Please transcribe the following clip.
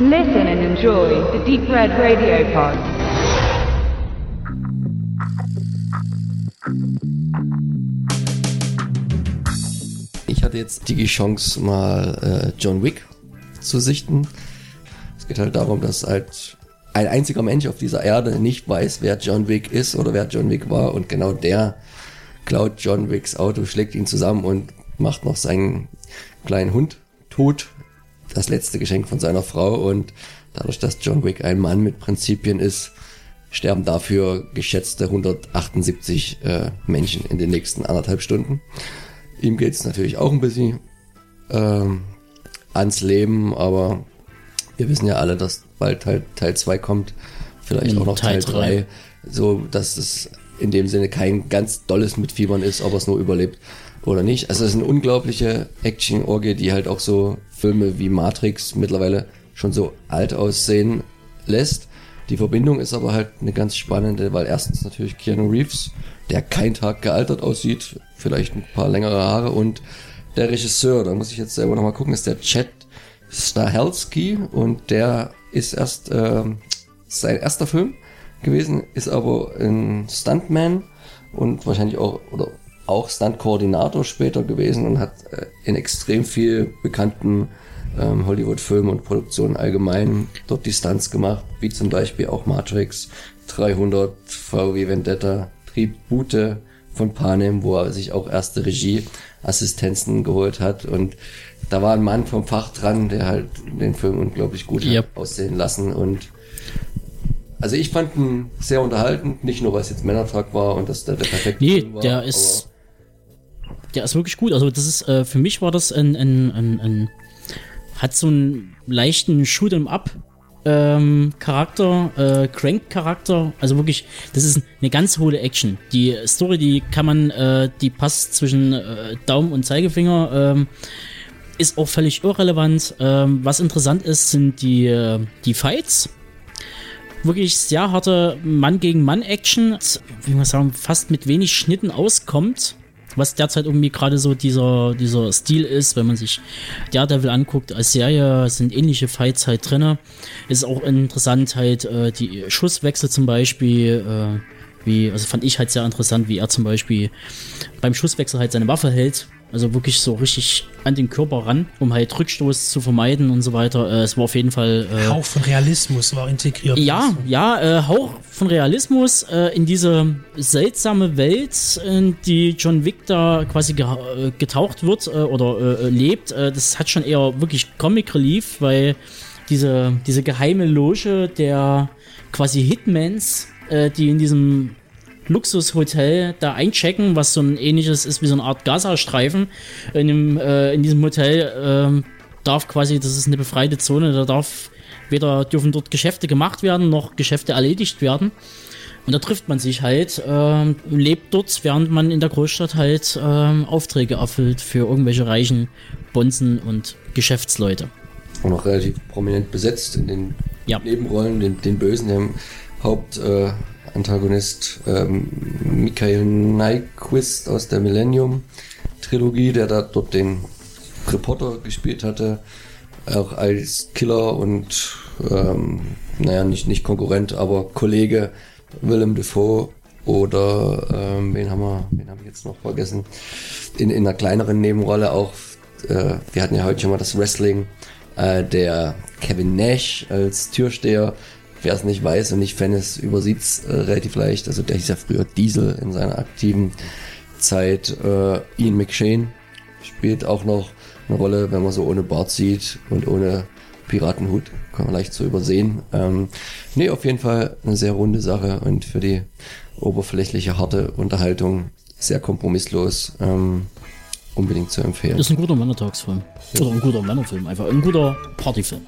Listen and enjoy the Deep Red Radio Pod. Ich hatte jetzt die Chance, mal äh, John Wick zu sichten. Es geht halt darum, dass halt ein einziger Mensch auf dieser Erde nicht weiß, wer John Wick ist oder wer John Wick war und genau der klaut John Wicks Auto, schlägt ihn zusammen und macht noch seinen kleinen Hund tot. Das letzte Geschenk von seiner Frau und dadurch, dass John Wick ein Mann mit Prinzipien ist, sterben dafür geschätzte 178 äh, Menschen in den nächsten anderthalb Stunden. Ihm geht's natürlich auch ein bisschen ähm, ans Leben, aber wir wissen ja alle, dass bald halt Teil 2 kommt, vielleicht In auch noch Teil Teil 3, drei. so dass es in dem Sinne kein ganz dolles Mitfiebern ist, ob er es nur überlebt oder nicht. Also es ist eine unglaubliche Action-Orgie, die halt auch so Filme wie Matrix mittlerweile schon so alt aussehen lässt. Die Verbindung ist aber halt eine ganz spannende, weil erstens natürlich Keanu Reeves, der kein Tag gealtert aussieht, vielleicht ein paar längere Haare und der Regisseur, da muss ich jetzt selber nochmal gucken, ist der Chad Stahelski und der ist erst ähm, sein erster Film gewesen, ist aber ein Stuntman und wahrscheinlich auch oder auch Stunt-Koordinator später gewesen und hat äh, in extrem viel bekannten ähm, Hollywood-Filmen und Produktionen allgemein dort die Stunts gemacht, wie zum Beispiel auch Matrix 300, VW Vendetta, Tribute von Panem, wo er sich auch erste Regieassistenzen geholt hat und da war ein Mann vom Fach dran, der halt den Film unglaublich gut Yep. hat aussehen lassen und also ich fand ihn sehr unterhaltend, nicht nur weil es jetzt Männertag war und dass der der perfekte Nee, Film war. der ist, der ist wirklich gut. Also das ist, äh, für mich war das ein, ein, ein, ein hat so einen leichten Shoot'em Up ähm, Charakter, äh, Crank Charakter. Also wirklich, das ist eine ganz hohle Action. Die Story, die kann man, äh, die passt zwischen äh, Daumen und Zeigefinger. Ähm, ist auch völlig irrelevant. Ähm, was interessant ist, sind die, äh, die Fights wirklich sehr harte Mann gegen Mann Action, wie man sagen, fast mit wenig Schnitten auskommt. Was derzeit irgendwie gerade so dieser, dieser Stil ist, wenn man sich Daredevil anguckt als Serie, sind ähnliche Fights halt drinne. Ist auch interessant halt äh, die Schusswechsel zum Beispiel, äh, wie, also fand ich halt sehr interessant, wie er zum Beispiel beim Schusswechsel halt seine Waffe hält. Also wirklich so richtig an den Körper ran, um halt Rückstoß zu vermeiden und so weiter. Äh, es war auf jeden Fall äh, Hauch von Realismus war integriert. ja, ja, äh, Hauch von Realismus äh, in diese seltsame Welt, in die John Wick da quasi ge äh, getaucht wird äh, oder äh, lebt. Das hat schon eher wirklich Comic Relief, weil diese, diese geheime Loge der quasi Hitmans, äh, die in diesem Luxushotel da einchecken, was so ein ähnliches ist wie so eine Art Gaza-Streifen. In, dem, äh, in diesem Hotel ähm, darf quasi, das ist eine befreite Zone, da darf weder dürfen dort Geschäfte gemacht werden, noch Geschäfte erledigt werden. Und da trifft man sich halt, ähm, lebt dort, während man in der Großstadt halt ähm, Aufträge erfüllt für irgendwelche reichen Bonzen und Geschäftsleute. auch noch relativ prominent besetzt in den Ja. Nebenrollen, den, den Bösen, Hauptantagonist äh, ähm, Michael Nyquist aus der Millennium-Trilogie, der da dort den Reporter gespielt hatte, auch als Killer und ähm, naja, nicht, nicht Konkurrent, aber Kollege Willem Dafoe oder ähm, wen haben wir, wen habe ich jetzt noch vergessen? In, in einer kleineren Nebenrolle auch, äh, wir hatten ja heute schon mal das Wrestling, äh, der Kevin Nash als Türsteher. Wer es nicht weiß und nicht Fan ist, übersieht es äh, relativ leicht. Also der hieß ja früher Diesel in seiner aktiven Zeit. Äh, Ian McShane spielt auch noch eine Rolle, wenn man so ohne Bart sieht und ohne Piratenhut. Kann man leicht so übersehen. Ähm, nee, auf jeden Fall eine sehr runde Sache und für die oberflächliche, harte Unterhaltung sehr kompromisslos. Ähm, unbedingt zu empfehlen. Das ist ein guter Männertagsfilm. Oder ein guter Männerfilm, einfach ein guter Partyfilm.